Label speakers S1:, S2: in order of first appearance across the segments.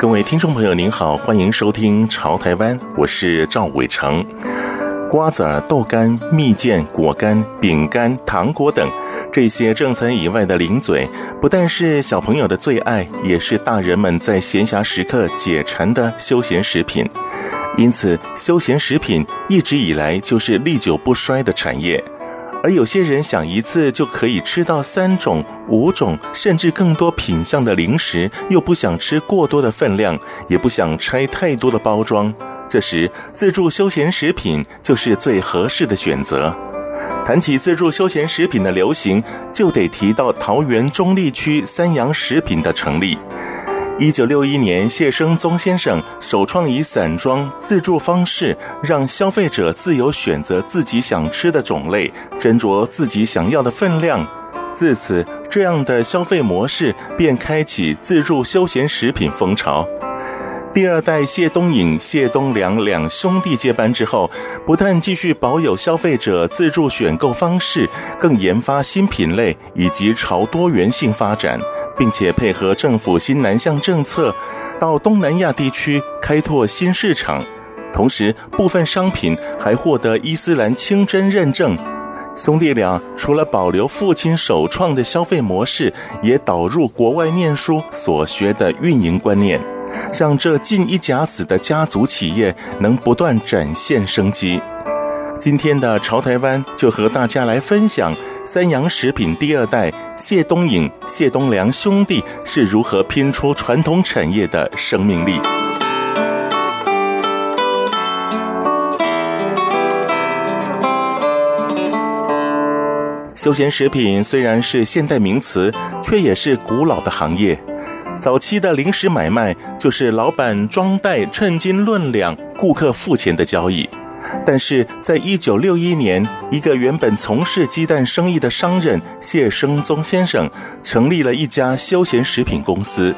S1: 各位听众朋友，您好，欢迎收听《潮台湾》，我是赵伟成。瓜子儿、豆干、蜜饯、果干、饼干、糖果等这些正餐以外的零嘴，不但是小朋友的最爱，也是大人们在闲暇时刻解馋的休闲食品。因此，休闲食品一直以来就是历久不衰的产业。而有些人想一次就可以吃到三种、五种，甚至更多品相的零食，又不想吃过多的分量，也不想拆太多的包装，这时自助休闲食品就是最合适的选择。谈起自助休闲食品的流行，就得提到桃园中坜区三阳食品的成立。一九六一年，谢生宗先生首创以散装自助方式，让消费者自由选择自己想吃的种类，斟酌自己想要的分量。自此，这样的消费模式便开启自助休闲食品风潮。第二代谢东颖、谢东良两兄弟接班之后，不但继续保有消费者自助选购方式，更研发新品类，以及朝多元性发展。并且配合政府新南向政策，到东南亚地区开拓新市场，同时部分商品还获得伊斯兰清真认证。兄弟俩除了保留父亲首创的消费模式，也导入国外念书所学的运营观念，让这近一甲子的家族企业能不断展现生机。今天的潮台湾就和大家来分享。三洋食品第二代谢东颖、谢东良兄弟是如何拼出传统产业的生命力？休闲食品虽然是现代名词，却也是古老的行业。早期的零食买卖就是老板装袋、称斤论两，顾客付钱的交易。但是在一九六一年，一个原本从事鸡蛋生意的商人谢生宗先生成立了一家休闲食品公司。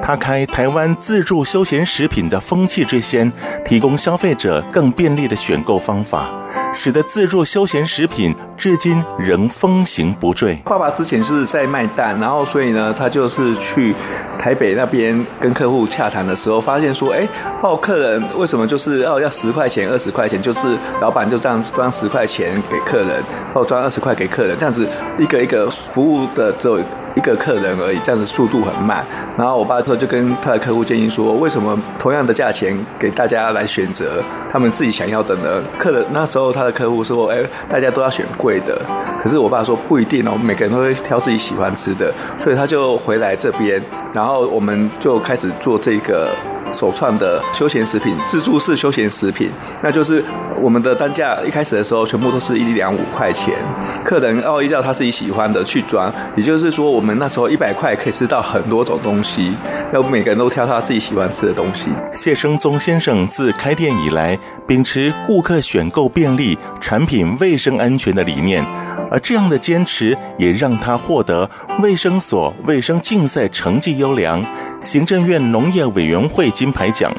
S1: 他开台湾自助休闲食品的风气之先，提供消费者更便利的选购方法，使得自助休闲食品至今仍风行不坠。
S2: 爸爸之前是在卖蛋，然后所以呢，他就是去台北那边跟客户洽谈的时候，发现说，哎，哦，客人为什么就是要要十块钱、二十块钱，就是老板就这样装十块钱给客人，或装二十块给客人，这样子一个一个服务的只有一个客人而已，这样子速度很慢。然后我爸说就跟他的客户建议说，为什么同样的价钱给大家来选择他们自己想要的呢？客人那时候他的客户说，哎，大家都要选贵的。可是我爸说不一定哦，每个人都会挑自己喜欢吃的，所以他就回来这边，然后我们就开始做这个。首创的休闲食品，自助式休闲食品，那就是我们的单价一开始的时候全部都是一两五块钱，客人要依照他自己喜欢的去装，也就是说我们那时候一百块可以吃到很多种东西，要每个人都挑他自己喜欢吃的东西。
S1: 谢生宗先生自开店以来，秉持顾客选购便利、产品卫生安全的理念。而这样的坚持也让他获得卫生所卫生竞赛成绩优良、行政院农业委员会金牌奖。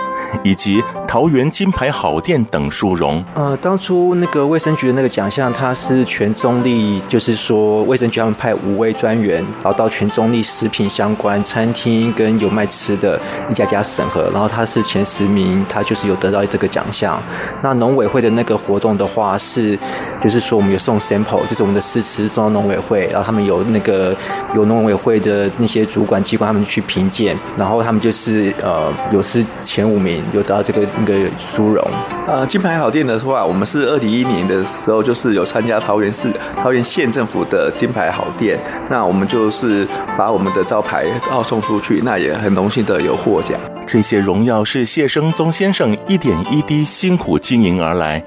S1: 以及桃园金牌好店等殊荣。
S3: 呃，当初那个卫生局的那个奖项，它是全中立，就是说卫生局他们派五位专员，然后到全中立食品相关餐厅跟有卖吃的一家家审核，然后他是前十名，他就是有得到这个奖项。那农委会的那个活动的话，是就是说我们有送 sample，就是我们的试吃送到农委会，然后他们有那个有农委会的那些主管机关他们去评鉴，然后他们就是呃有是前五名。有得到这个那个殊荣，
S2: 呃，金牌好店的话，我们是二零一一年的时候，就是有参加桃园市、桃园县政府的金牌好店，那我们就是把我们的招牌奥送出去，那也很荣幸的有获奖。
S1: 这些荣耀是谢生宗先生一点一滴辛苦经营而来。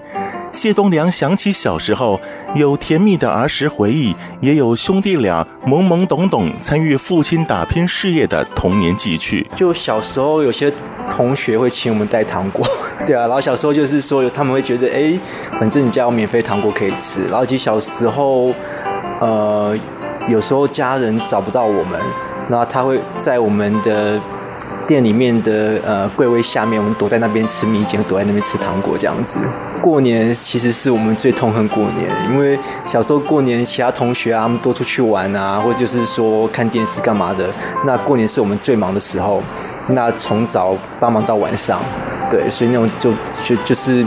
S1: 谢东良想起小时候有甜蜜的儿时回忆，也有兄弟俩懵懵懂懂参与父亲打拼事业的童年记趣。
S3: 就小时候有些同学会请我们带糖果，对啊，然后小时候就是说他们会觉得，哎，反正你家有免费糖果可以吃。然后其实小时候，呃，有时候家人找不到我们，然后他会在我们的。店里面的呃柜位下面，我们躲在那边吃米碱，躲在那边吃糖果这样子。过年其实是我们最痛恨过年，因为小时候过年，其他同学啊，他们都出去玩啊，或者就是说看电视干嘛的。那过年是我们最忙的时候，那从早帮忙到晚上，对，所以那种就就就是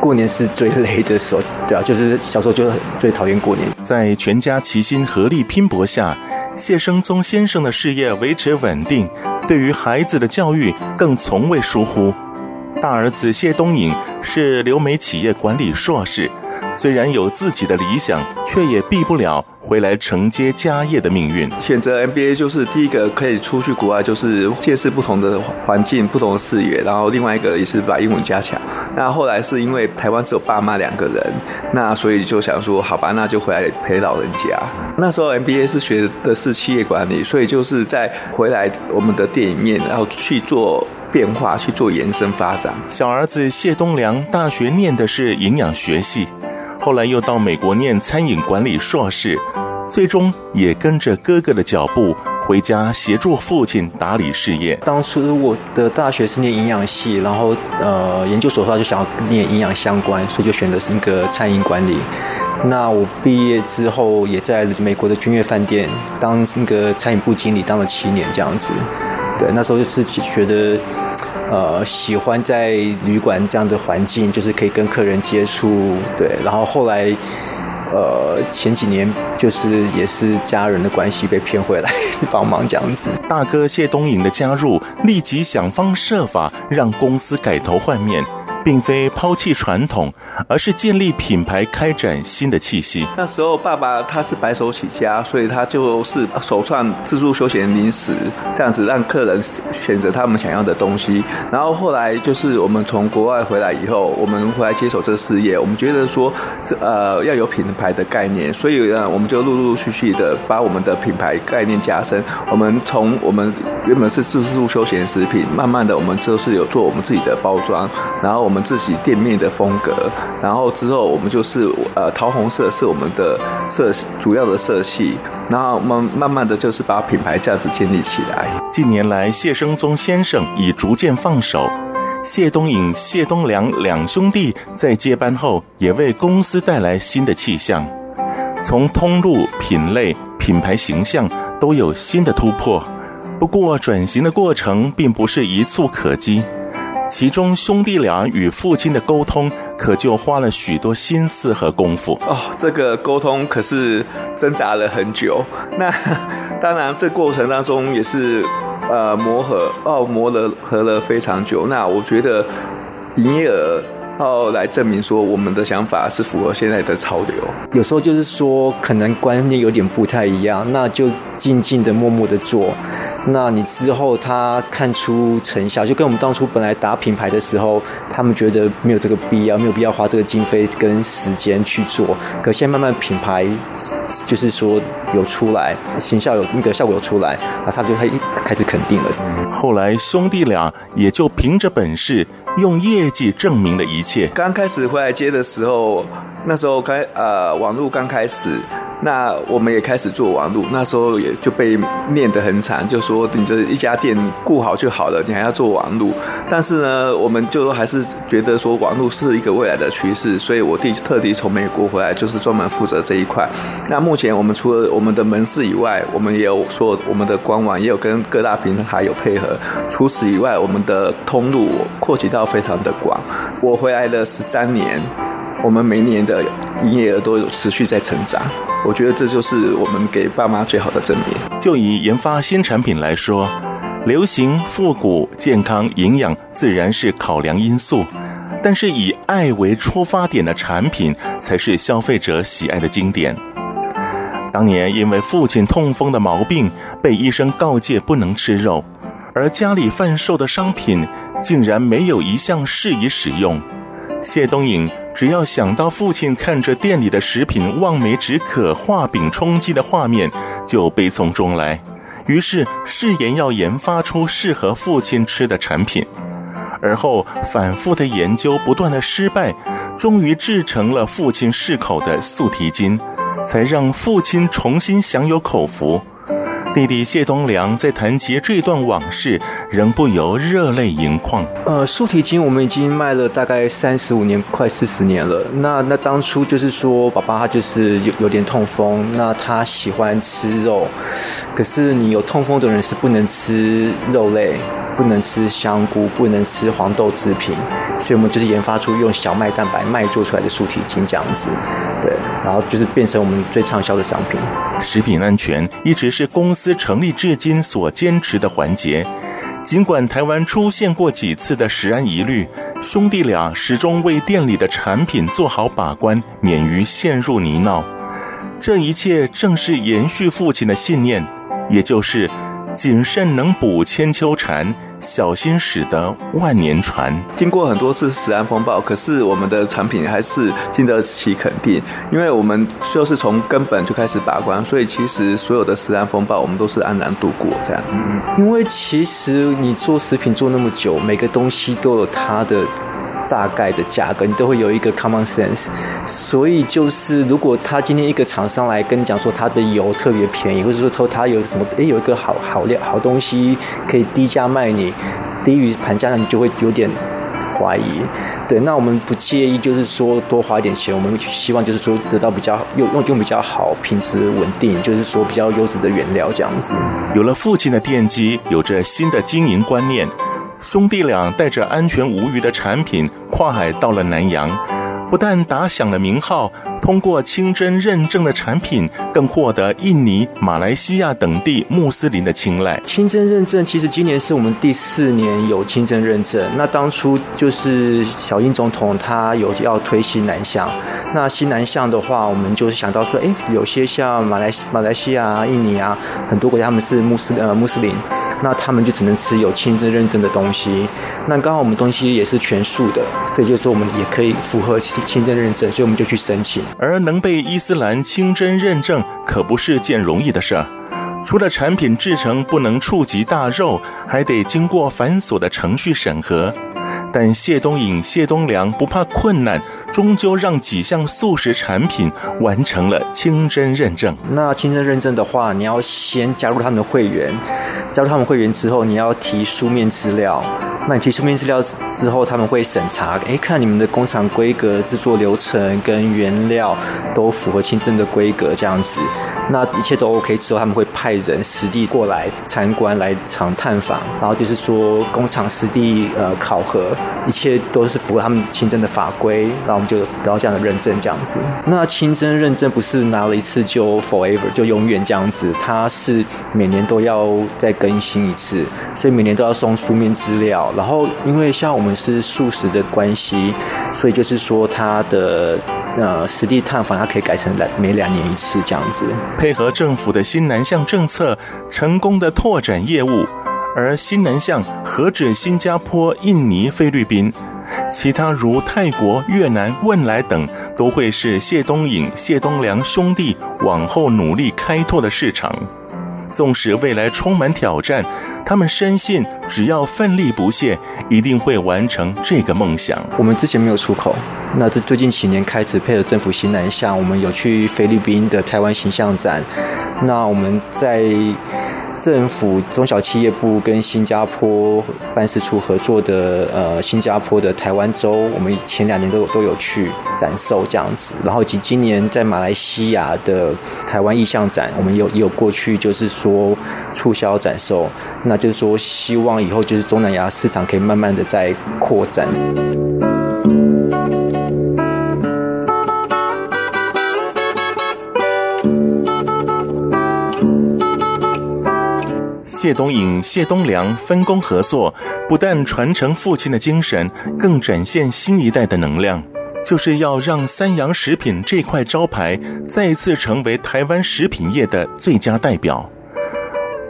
S3: 过年是最累的时候，对啊，就是小时候就最讨厌过年。
S1: 在全家齐心合力拼搏下，谢生宗先生的事业维持稳定。对于孩子的教育更从未疏忽。大儿子谢东颖是留美企业管理硕士，虽然有自己的理想，却也避不了回来承接家业的命运。
S2: 选择 MBA 就是第一个可以出去国外，就是见识不同的环境、不同的视野，然后另外一个也是把英文加强。那后来是因为台湾只有爸妈两个人，那所以就想说，好吧，那就回来陪老人家。那时候 MBA 是学的是企业管理，所以就是在回来我们的店里面，然后去做变化，去做延伸发展。
S1: 小儿子谢东良大学念的是营养学系，后来又到美国念餐饮管理硕士，最终也跟着哥哥的脚步。回家协助父亲打理事业。
S3: 当初我的大学是念营养系，然后呃研究所的话就想要念营养相关，所以就选择是那个餐饮管理。那我毕业之后也在美国的君悦饭店当那个餐饮部经理，当了七年这样子。对，那时候就是觉得呃喜欢在旅馆这样的环境，就是可以跟客人接触。对，然后后来。呃，前几年就是也是家人的关系被骗回来 帮忙这样子。
S1: 大哥谢东颖的加入，立即想方设法让公司改头换面。并非抛弃传统，而是建立品牌，开展新的气息。
S2: 那时候爸爸他是白手起家，所以他就是首创自助休闲零食，这样子让客人选择他们想要的东西。然后后来就是我们从国外回来以后，我们回来接手这个事业，我们觉得说这呃要有品牌的概念，所以呢我们就陆陆续续的把我们的品牌概念加深。我们从我们原本是自助休闲食品，慢慢的我们就是有做我们自己的包装，然后我我们自己店面的风格，然后之后我们就是呃桃红色是我们的色主要的色系，然后我们慢慢的就是把品牌价值建立起来。
S1: 近年来，谢生宗先生已逐渐放手，谢东颖、谢东良两兄弟在接班后，也为公司带来新的气象，从通路、品类、品牌形象都有新的突破。不过，转型的过程并不是一蹴可及。其中兄弟俩与父亲的沟通，可就花了许多心思和功夫
S2: 哦。这个沟通可是挣扎了很久。那当然，这过程当中也是呃磨合哦，磨了合了非常久。那我觉得营业额。后来证明说，我们的想法是符合现在的潮流。
S3: 有时候就是说，可能观念有点不太一样，那就静静的、默默的做。那你之后他看出成效，就跟我们当初本来打品牌的时候，他们觉得没有这个必要，没有必要花这个经费跟时间去做。可现在慢慢品牌就是说有出来，形象有那个效果有出来，那他就会开始肯定了。
S1: 后来兄弟俩也就凭着本事。用业绩证明了一切。
S2: 刚开始回来接的时候，那时候开呃网络刚开始。那我们也开始做网路，那时候也就被念得很惨，就说你这一家店顾好就好了，你还要做网路。但是呢，我们就还是觉得说网路是一个未来的趋势，所以我弟特地从美国回来，就是专门负责这一块。那目前我们除了我们的门市以外，我们也有说我们的官网也有跟各大平台有配合。除此以外，我们的通路扩及到非常的广。我回来了十三年。我们每年的营业额都有持续在成长，我觉得这就是我们给爸妈最好的证明。
S1: 就以研发新产品来说，流行、复古、健康、营养自然是考量因素，但是以爱为出发点的产品才是消费者喜爱的经典。当年因为父亲痛风的毛病，被医生告诫不能吃肉，而家里贩售的商品竟然没有一项适宜使用。谢东颖只要想到父亲看着店里的食品望梅止渴、画饼充饥的画面，就悲从中来。于是誓言要研发出适合父亲吃的产品，而后反复的研究，不断的失败，终于制成了父亲适口的素提筋，才让父亲重新享有口福。弟弟谢东良在谈及这段往事，仍不由热泪盈眶。
S3: 呃，素提筋我们已经卖了大概三十五年，快四十年了。那那当初就是说，爸爸他就是有有点痛风，那他喜欢吃肉，可是你有痛风的人是不能吃肉类。不能吃香菇，不能吃黄豆制品，所以我们就是研发出用小麦蛋白麦做出来的素提筋这样子，对，然后就是变成我们最畅销的商品。
S1: 食品安全一直是公司成立至今所坚持的环节，尽管台湾出现过几次的食安疑虑，兄弟俩始终为店里的产品做好把关，免于陷入泥淖。这一切正是延续父亲的信念，也就是。谨慎能补千秋蝉，小心驶得万年船。
S2: 经过很多次食安风暴，可是我们的产品还是经得起肯定，因为我们就是从根本就开始把关，所以其实所有的食安风暴我们都是安然度过这样子。
S3: 因为其实你做食品做那么久，每个东西都有它的。大概的价格，你都会有一个 common sense，所以就是如果他今天一个厂商来跟你讲说他的油特别便宜，或者说他他有什么诶有一个好好料好东西可以低价卖你，低于盘价，那你就会有点怀疑。对，那我们不介意，就是说多花一点钱，我们希望就是说得到比较用用用比较好、品质稳定，就是说比较优质的原料这样子。
S1: 有了父亲的奠基，有着新的经营观念。兄弟俩带着安全无虞的产品跨海到了南洋，不但打响了名号，通过清真认证的产品更获得印尼、马来西亚等地穆斯林的青睐。
S3: 清真认证其实今年是我们第四年有清真认证。那当初就是小英总统他有要推新南向，那新南向的话，我们就是想到说，哎，有些像马来马来西亚、印尼啊，很多国家他们是穆斯呃穆斯林。那他们就只能吃有清真认证的东西。那刚好我们东西也是全素的，所以就是说我们也可以符合清真认证，所以我们就去申请。
S1: 而能被伊斯兰清真认证，可不是件容易的事儿。除了产品制成不能触及大肉，还得经过繁琐的程序审核。但谢东颖、谢东良不怕困难，终究让几项素食产品完成了清真认证。
S3: 那清真认证的话，你要先加入他们的会员，加入他们会员之后，你要提书面资料。那你提书面资料之后，他们会审查，诶，看你们的工厂规格、制作流程跟原料都符合清真的规格，这样子，那一切都 OK 之后，他们会派人实地过来参观、来场探访，然后就是说工厂实地呃考核，一切都是符合他们清真的法规，然后就得到这样的认证，这样子。那清真认证不是拿了一次就 forever 就永远这样子，它是每年都要再更新一次，所以每年都要送书面资料。然后，因为像我们是素食的关系，所以就是说，它的呃实地探访，它可以改成来每两年一次这样子。
S1: 配合政府的新南向政策，成功的拓展业务。而新南向何止新加坡、印尼、菲律宾，其他如泰国、越南、汶莱等，都会是谢东颖、谢东良兄弟往后努力开拓的市场。纵使未来充满挑战，他们深信只要奋力不懈，一定会完成这个梦想。
S3: 我们之前没有出口，那这最近几年开始配合政府新南向，我们有去菲律宾的台湾形象展。那我们在政府中小企业部跟新加坡办事处合作的呃新加坡的台湾州，我们前两年都有都有去展售这样子。然后以及今年在马来西亚的台湾意向展，我们有也有过去就是。说促销展售，那就是说希望以后就是东南亚市场可以慢慢的在扩展。
S1: 谢东颖、谢东良分工合作，不但传承父亲的精神，更展现新一代的能量，就是要让三洋食品这块招牌再次成为台湾食品业的最佳代表。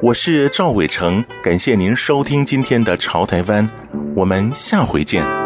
S1: 我是赵伟成，感谢您收听今天的《潮台湾》，我们下回见。